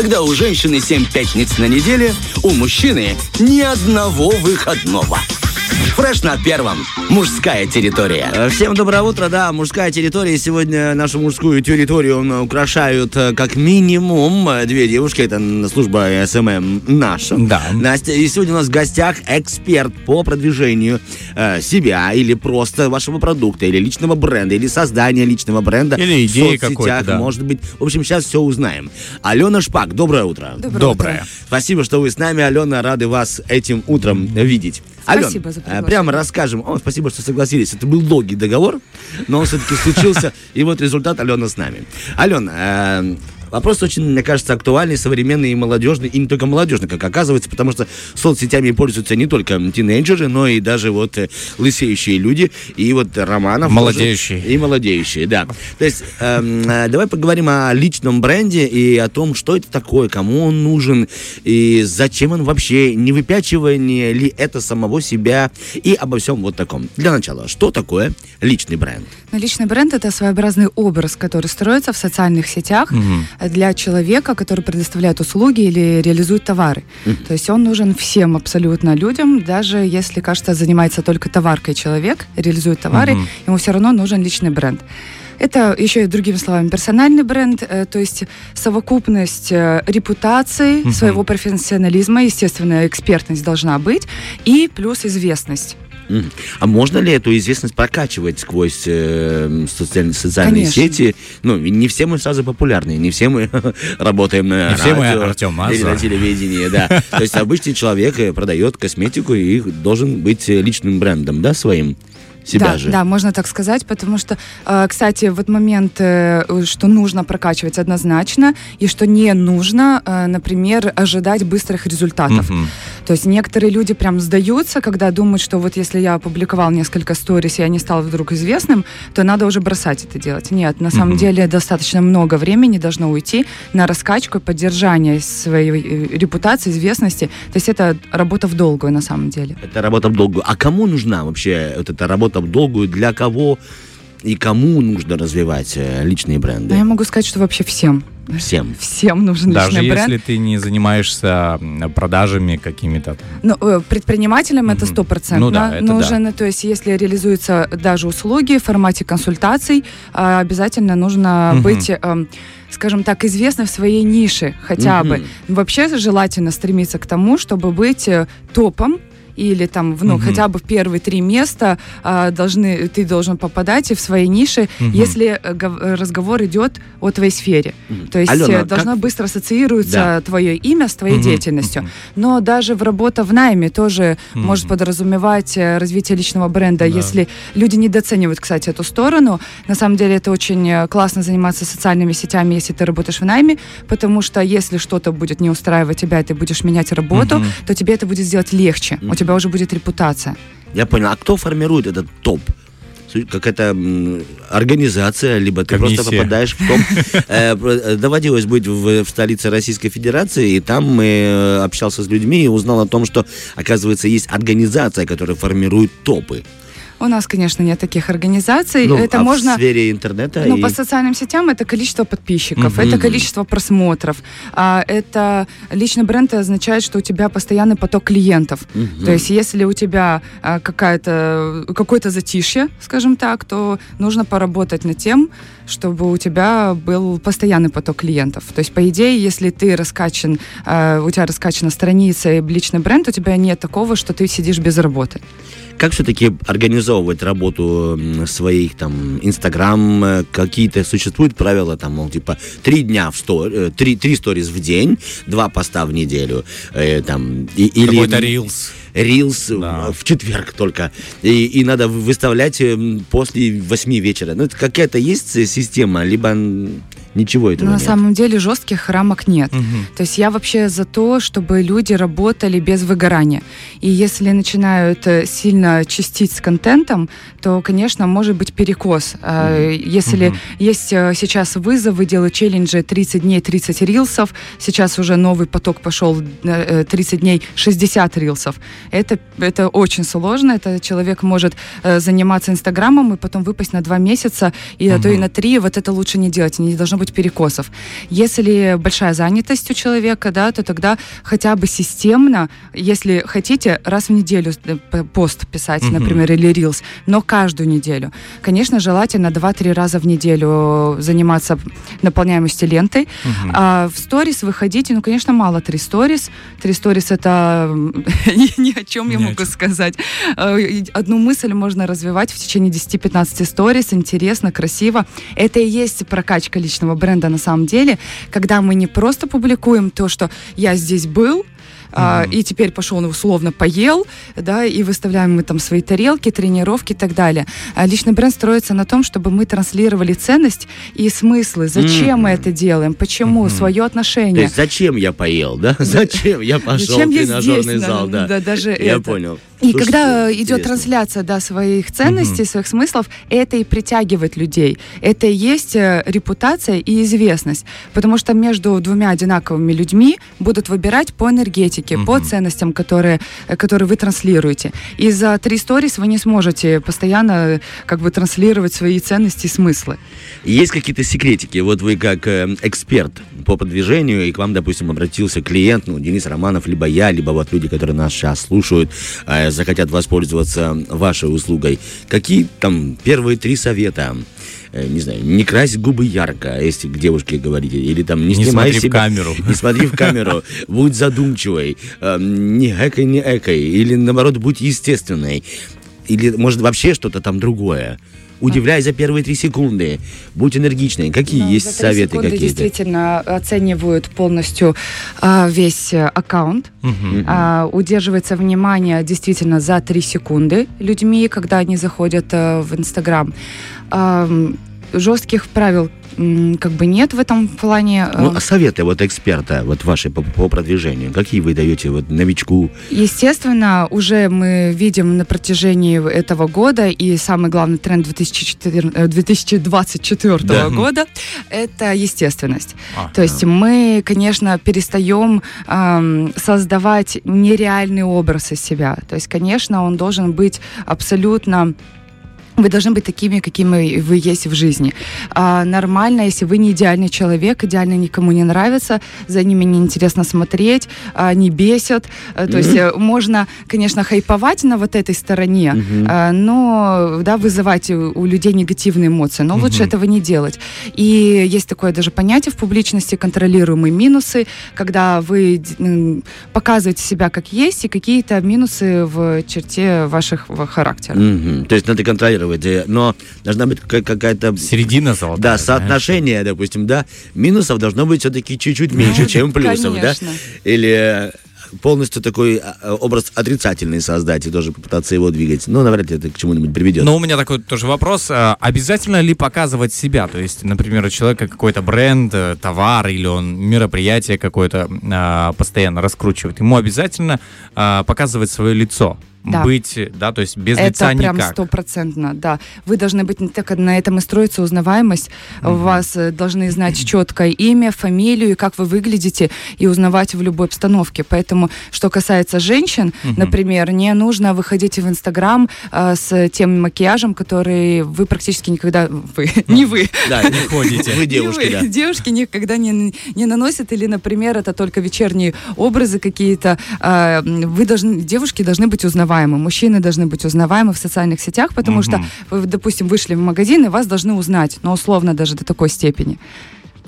когда у женщины 7 пятниц на неделе, у мужчины ни одного выходного. Fresh на первом. Мужская территория. Э, Всем доброе утро, да, мужская территория. Сегодня нашу мужскую территорию м, украшают э, как минимум э, две девушки. Это служба SMM наша. Да. Настя, и сегодня у нас в гостях эксперт по продвижению э, себя или просто вашего продукта, или личного бренда, или создания личного бренда. Или в идеи соцсетях, какой-то, да. может быть. В общем, сейчас все узнаем. Алена Шпак, доброе утро. Доброе. Спасибо, что вы с нами, Алена. Рады вас этим утром видеть. Спасибо Ален, за э, приглашение. прямо расскажем. О, спасибо, что согласились. Это был долгий договор, но он все-таки случился. И вот результат Алена с нами. Алена, э, Вопрос очень, мне кажется, актуальный, современный и молодежный, и не только молодежный, как оказывается, потому что соцсетями пользуются не только тинейджеры, но и даже вот э, лысеющие люди, и вот Романов. тоже. Молодеющие. И молодеющие, да. То есть эм, э, давай поговорим о личном бренде и о том, что это такое, кому он нужен, и зачем он вообще, не выпячивание ли это самого себя, и обо всем вот таком. Для начала, что такое личный бренд? Но личный бренд это своеобразный образ, который строится в социальных сетях для человека, который предоставляет услуги или реализует товары. То есть он нужен всем абсолютно людям, даже если, кажется, занимается только товаркой человек, реализует товары, Мгм. ему все равно нужен личный бренд. Это еще и другими словами персональный бренд, э, то есть совокупность э, репутации, Мгм. своего профессионализма, естественно, экспертность должна быть, и плюс известность. А можно ли эту известность прокачивать сквозь э, социальные, социальные Конечно. сети? Ну, не все мы сразу популярные, не все мы работаем на Не все мы радио Артем Мазур. или на телевидении, да. То есть обычный человек э, продает косметику и должен быть э, личным брендом, да, своим себя да, же. да, можно так сказать, потому что, э, кстати, вот момент, что нужно прокачивать однозначно, и что не нужно, например, ожидать быстрых результатов. Мгм. То есть некоторые люди прям сдаются, когда думают, что вот если я опубликовал несколько сторис, и я не стал вдруг известным, то надо уже бросать это делать. Нет, на самом Мгм. деле достаточно много времени должно уйти на раскачку и поддержание своей э, репутации, известности. То есть это работа в долгую на самом деле. Это работа в долгую. А кому нужна вообще вот эта работа в долгую? Для кого и кому нужно развивать э, личные бренды? Но я могу сказать, что вообще всем. Всем. Всем нужен Даже личный бренд. если ты не занимаешься продажами какими-то. Ну, э, предпринимателям это Мгм. стопроцентно Ну да, это нужен. То есть, если реализуются даже услуги в формате консультаций, а, обязательно нужно Мгм. быть, эм, скажем так, известным в своей нише хотя Мгм. бы. Вообще желательно стремиться к тому, чтобы быть э, топом или там, в, ну, Мгм. хотя бы в первые три места а, должны, ты должен попадать и в своей нише, Мгм. если э, гов- разговор идет о твоей сфере. То есть Алена, э, как- должно быстро ассоциируется Да. твое имя с твоей Мгм. деятельностью. Но даже в работа в найме тоже Мгм. может подразумевать э, развитие личного бренда. Да. Если люди недооценивают, кстати, эту сторону, на самом деле это очень классно заниматься социальными сетями, если ты работаешь в найме, потому что если что-то будет не устраивать тебя, и ты будешь менять работу, Мгм. то тебе это будет сделать легче. У тебя уже будет репутация. Я понял. А кто формирует этот топ? Какая-то организация, либо ты просто Комиссия. попадаешь в топ. Э, э, Доводилось быть в, в столице Российской Федерации, и там мы э, общался с людьми и узнал о том, что, оказывается, есть организация, которая формирует топы. У нас, конечно, нет таких организаций. Ну, это а можно... в сфере интернета Ну, и- по социальным сетям это количество подписчиков, Мгм. это количество просмотров. А, это личный бренд означает, что у тебя постоянный поток клиентов. Мгм. То есть, если у тебя а, какая-то какое-то затишье, скажем так, то нужно поработать над тем, чтобы у тебя был постоянный поток клиентов. То есть, по идее, если ты раскачан, а, у тебя раскачана страница и личный бренд, у тебя нет такого, что ты сидишь без работы. Как все-таки организовывать работу своих там Инстаграм? э, Какие-то существуют правила там, мол, типа три дня в стор, э, три, три сторис в день, два поста в неделю, э, там и- или Какой-то рилс. Рилс Да. в четверг только. И, и надо выставлять м, после восьми вечера. Ну, это какая-то есть система, либо ничего этого Но на нет. самом деле жестких рамок нет. Мгм. То есть я вообще за то, чтобы люди работали без выгорания. И если начинают э, сильно чистить с контентом, то, конечно, может быть перекос. А, Если Мгм. есть э, сейчас вызовы, делают челленджи 30 дней, 30 рилсов, сейчас уже новый поток пошел э, 30 дней, 60 рилсов. Это, это очень сложно. Это человек может заниматься Инстаграмом и потом выпасть на два месяца, и а то и на три. Вот это лучше не делать. Не должно быть перекосов. Если большая занятость у человека, да, то тогда хотя бы системно, если хотите, раз в неделю пост писать, Мгм. например, или рилс, но каждую неделю. Конечно, желательно 2-3 раза в неделю заниматься наполняемостью лентой. Мгм. А в сторис выходите, ну, конечно, мало три сторис. Три сторис это ни, о чем я могу сказать. И Одну мысль можно развивать в течение 10-15 сторис, интересно, красиво. Это и есть прокачка личного бренда на самом деле, когда мы не просто публикуем то, что я здесь был, а, Мгм. и теперь пошел, ну, условно, поел, да, и выставляем мы там свои тарелки, тренировки и так далее. А личный бренд строится на том, чтобы мы транслировали ценность и смыслы, зачем мы Мгм. это делаем, почему, Мгм. свое То отношение. есть зачем я поел, да? Зачем я пошел Зачем в тренажерный здесь? зал, Да, да? да, даже Я это. понял. И Слушайте, когда идет интересно. трансляция да, своих ценностей, своих смыслов, это и притягивает людей. Это и есть э, репутация и известность. Потому что между двумя одинаковыми людьми будут выбирать по энергетике, по Мгм. ценностям, которые, э, которые вы транслируете. И за три сторис вы не сможете постоянно э, как бы транслировать свои ценности и смыслы. Есть какие-то секретики? Вот вы как э, эксперт по продвижению, и к вам, допустим, обратился клиент, ну, Денис Романов, либо я, либо вот люди, которые нас сейчас слушают, э, захотят воспользоваться вашей услугой. Какие там первые три совета? Э, не знаю, не крась губы ярко, если к девушке говорите, или там не, Не снимай смотри в себя, камеру. не смотри в камеру, будь задумчивой, э, не экой, не экой, или наоборот, будь естественной, или может вообще что-то там другое. Удивляй за первые три секунды, будь энергичной. Какие Ну, есть за три советы секунды какие-то? действительно оценивают полностью а, весь э, аккаунт. А, удерживается внимание действительно за 3 секунды людьми, когда они заходят э, в Инстаграм. Ам, жестких правил как бы нет в этом плане. Ну, Э, а советы вот эксперта, вот ваши по, по продвижению, какие вы даете вот новичку? Естественно, уже мы видим на протяжении этого года, и самый главный тренд 2004 э, 2024 Да. года – это естественность. А, То есть мы, конечно, перестаем ам, создавать нереальный образ из себя. То есть, конечно, он должен быть абсолютно вы должны быть такими, какими вы есть в жизни. А, нормально, если вы не идеальный человек, идеально никому не нравится, за ними неинтересно смотреть, а, они бесят. А, То есть э, можно, конечно, хайповать на вот этой стороне, а, но да, вызывать у, у людей негативные эмоции. Но лучше Мгм. этого не делать. И есть такое даже понятие в публичности контролируемые минусы, когда вы показываете себя как есть и какие-то минусы в черте ваших характера. Мгм. То есть надо контролировать, э, но должна быть ка- какая-то... Середина золотая. Да, знаешь. соотношение, допустим, да, минусов должно быть все-таки чуть-чуть меньше, чем плюсов, да? Или э, полностью такой а, образ отрицательный создать и тоже попытаться его двигать. Ну, навряд ли это к чему-нибудь приведет. Но у меня такой тоже вопрос. А, Обязательно ли показывать себя? То есть, например, у человека какой-то бренд, э, товар или он мероприятие какое-то а, постоянно раскручивает. Ему обязательно а, показывать свое лицо. Да. Быть, да, то есть без Это лица прям никак. стопроцентно, да. Вы должны быть, так как на этом и строится узнаваемость. У вас э, должны знать четкое имя, фамилию, и как вы выглядите, и узнавать в любой обстановке. Поэтому, что касается женщин, например, не нужно выходить в Инстаграм э, с тем макияжем, который вы практически никогда... Вы, не вы. Да, Не ходите. Вы Не девушки, вы. да. Девушки никогда не, не наносят, или, например, это только вечерние образы какие-то. А, Вы должны, девушки должны быть узнаваемы, мужчины должны быть узнаваемы в социальных сетях, потому что Мгм. вы, допустим, вышли в магазин, и вас должны узнать, но условно даже до такой степени.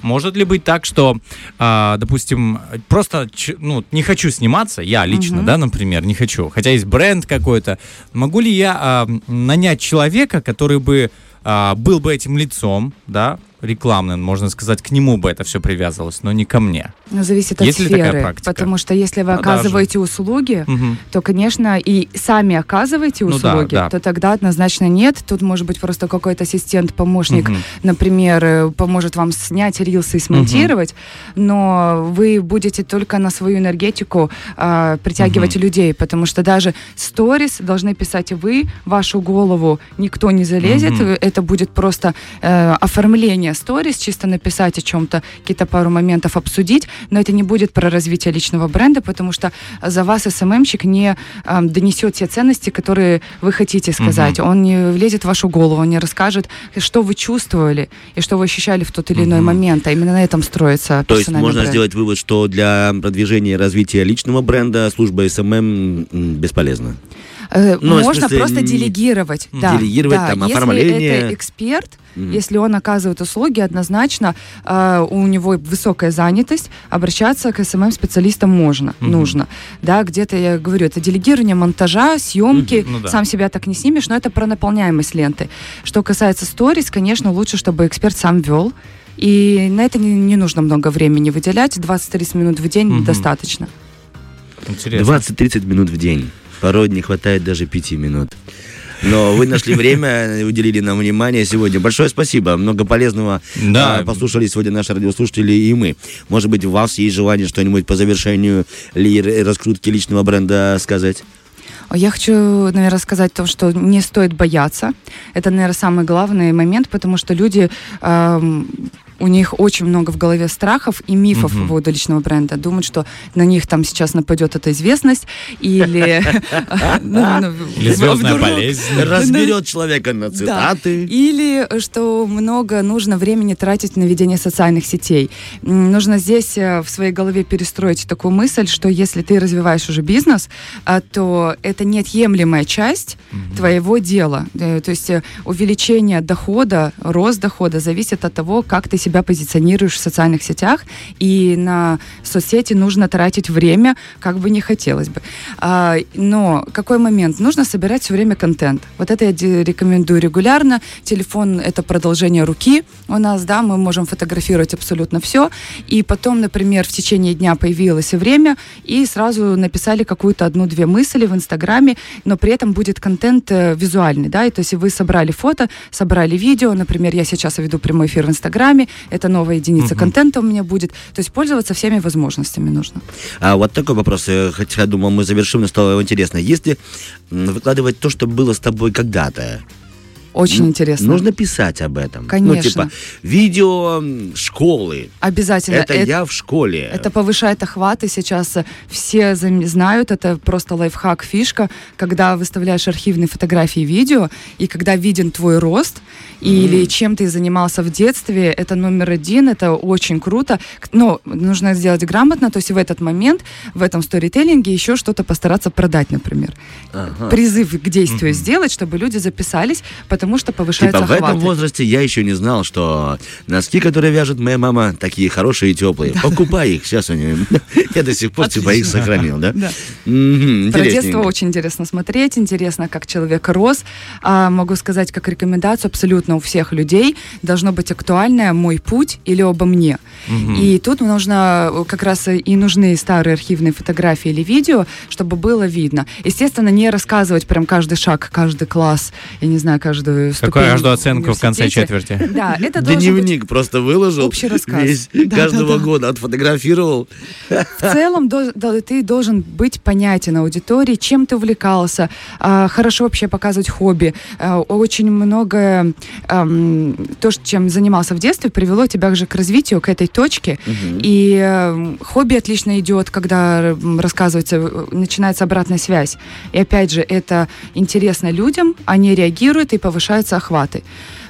Может ли быть так, что, а, допустим, просто ну, не хочу сниматься, я лично, Мгм. да, например, не хочу, хотя есть бренд какой-то, могу ли я а, нанять человека, который бы а, был бы этим лицом, да, рекламным, можно сказать, к нему бы это все привязывалось, но не ко мне. Но зависит Есть от ли такая сферы. практика? Потому что если вы Продажи. оказываете услуги, Мгм. то, конечно, и сами оказываете Ну да, услуги, да. то тогда однозначно нет. Тут может быть просто какой-то ассистент, помощник, Мгм. например, э, поможет вам снять рилсы и смонтировать, но вы будете только на свою энергетику а, притягивать людей, потому что даже сторис должны писать вы, вашу голову никто не залезет, Мгм. это будет просто э, оформление ведения сторис, чисто написать о чем-то, какие-то пару моментов обсудить, но это не будет про развитие личного бренда, потому что за вас СММщик не э, донесет те ценности, которые вы хотите сказать. Угу. Он не влезет в вашу голову, он не расскажет, что вы чувствовали и что вы ощущали в тот или иной угу. момент. А именно на этом строится То есть можно бренд. сделать вывод, что для продвижения и развития личного бренда служба SMM бесполезна? Э, ну, Можно смысле, просто делегировать. Да, делегировать да. там оформление. Если это эксперт, мм. если он оказывает услуги, однозначно э, у него высокая занятость, обращаться к SMM -специалистам можно, mm-hmm. нужно. Да, где-то, я говорю, это делегирование монтажа, съемки, mm-hmm. ну, да. сам себя так не снимешь, но это про наполняемость ленты. Что касается сторис, конечно, лучше, чтобы эксперт сам вел, и на это не, не нужно много времени выделять, 20-30 минут в день mm-hmm. достаточно. Интересно. 20-30 минут в день. Порой не хватает даже пяти минут. Но вы нашли время, уделили нам внимание сегодня. Большое спасибо. Много полезного да. послушали сегодня наши радиослушатели и мы. Может быть, у вас есть желание что-нибудь по завершению ли раскрутки личного бренда сказать? Я хочу, наверное, сказать то, что не стоит бояться. Это, наверное, самый главный момент, потому что люди эм, у них очень много в голове страхов и мифов угу. по поводу личного бренда. Думают, что на них там сейчас нападет эта известность или... Ну, ну, или звездная болезнь. Разберет человека на цитаты. Или что много нужно времени тратить на ведение социальных сетей. Нужно здесь э, в своей голове перестроить такую мысль, что если ты развиваешь уже бизнес, а, то это неотъемлемая часть твоего дела. Э, то есть э, увеличение дохода, рост дохода зависит от того, как ты себя себя позиционируешь в социальных сетях, и на соцсети нужно тратить время, как бы не хотелось бы. А, но какой момент? Нужно собирать все время контент. Вот это я рекомендую регулярно. Телефон — это продолжение руки у нас, да, мы можем фотографировать абсолютно все. И потом, например, в течение дня появилось время, и сразу написали какую-то одну-две мысли в Инстаграме, но при этом будет контент э, визуальный, да, и то есть вы собрали фото, собрали видео, например, я сейчас веду прямой эфир в Инстаграме, это новая единица угу. контента у меня будет. То есть пользоваться всеми возможностями нужно. А вот такой вопрос, хотя думал, мы завершим, но стало интересно. Если выкладывать то, что было с тобой когда-то, очень интересно. Нужно писать об этом. Конечно. Ну, типа, видео школы. Обязательно. Это, это я в школе. Это повышает охваты. Сейчас все знают, это просто лайфхак, фишка, когда выставляешь архивные фотографии и видео, и когда виден твой рост, mm. или чем ты занимался в детстве, это номер один, это очень круто. Но нужно сделать грамотно, то есть в этот момент, в этом сторителлинге еще что-то постараться продать, например. Ага. Призыв к действию mm-hmm. сделать, чтобы люди записались, потому что повышается типа, в этом возрасте я еще не знал, что носки, которые вяжет моя мама, такие хорошие и теплые. Покупай их, сейчас они... Я до сих пор типа их сохранил, да? Про детство очень интересно смотреть, интересно, как человек рос. А, могу сказать, как рекомендацию абсолютно у всех людей должно быть актуальное «Мой путь» или «Обо мне». И тут нужно как раз и нужны старые архивные фотографии или видео, чтобы было видно. Естественно, не рассказывать прям каждый шаг, каждый класс, я не знаю, каждую каждую ступень. Какую каждую оценку в конце четверти? Да, это Дневник просто выложил. Общий рассказ. Весь, да, каждого да, да. года отфотографировал. В целом ты должен быть понятен аудитории, чем ты увлекался, а, хорошо вообще показывать хобби. А, очень много то, чем занимался в детстве, привело тебя же к развитию, к этой точке. И хобби отлично идет, когда рассказывается, начинается обратная связь. И опять же, это интересно людям, они реагируют и повышаются охваты.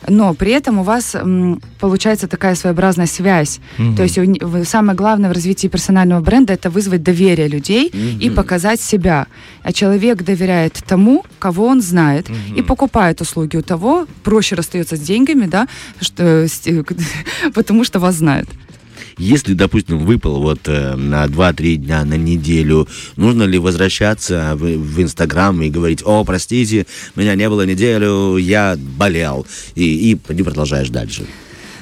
Но при этом у вас м, получается такая своеобразная связь. Угу. То есть у, самое главное в развитии персонального бренда это вызвать доверие людей угу. и показать себя. А человек доверяет тому, кого он знает, угу. и покупает услуги у того, проще расстается с деньгами, да, что, потому что вас знает. Если, допустим, выпал вот э, на 2-3 дня, на неделю, нужно ли возвращаться в, Инстаграм и говорить, о, простите, меня не было неделю, я болел, и, и продолжаешь дальше?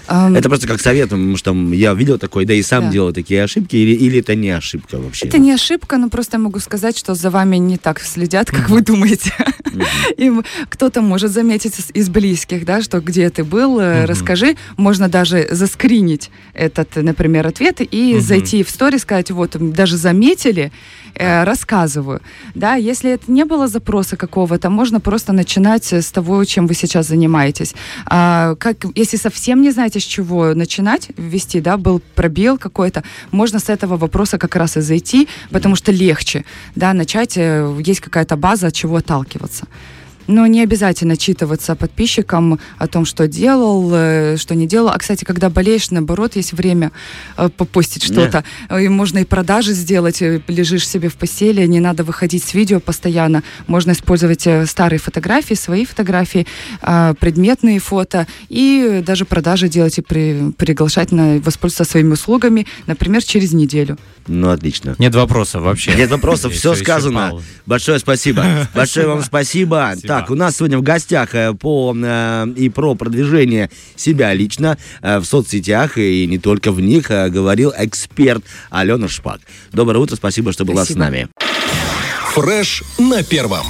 Um, это просто как совет, потому что я видел такое, да и сам да. делал такие ошибки, или, или это не ошибка вообще? Это не ошибка, но просто могу сказать, что за вами не так следят, как вы думаете. И кто-то может заметить из близких, да, что где ты был, э, расскажи. Можно даже заскринить этот, например, ответ и зайти в стори, сказать, вот, даже заметили, э, рассказываю. Да, если это не было запроса какого-то, можно просто начинать с того, чем вы сейчас занимаетесь. А, как, если совсем не знаете, с чего начинать ввести, да, был пробел какой-то, можно с этого вопроса как раз и зайти, потому что легче, да, начать, э, есть какая-то база, от чего отталкиваться. Но не обязательно читываться подписчикам о том, что делал, э, что не делал. А, кстати, когда болеешь, наоборот, есть время э, попостить что-то. И можно и продажи сделать, э, лежишь себе в постели, не надо выходить с видео постоянно. Можно использовать э, старые фотографии, свои фотографии, э, предметные фото, и даже продажи делать и при, приглашать на воспользоваться своими услугами, например, через неделю. Ну, отлично. Нет вопросов вообще. Нет вопросов, все сказано. Большое спасибо. Большое вам спасибо. Спасибо. Так, у нас сегодня в гостях э, по э, и про продвижение себя лично э, в соцсетях и не только в них э, говорил эксперт Алена Шпак. Доброе утро, спасибо, что была с Спасибо. нами. Фреш на первом.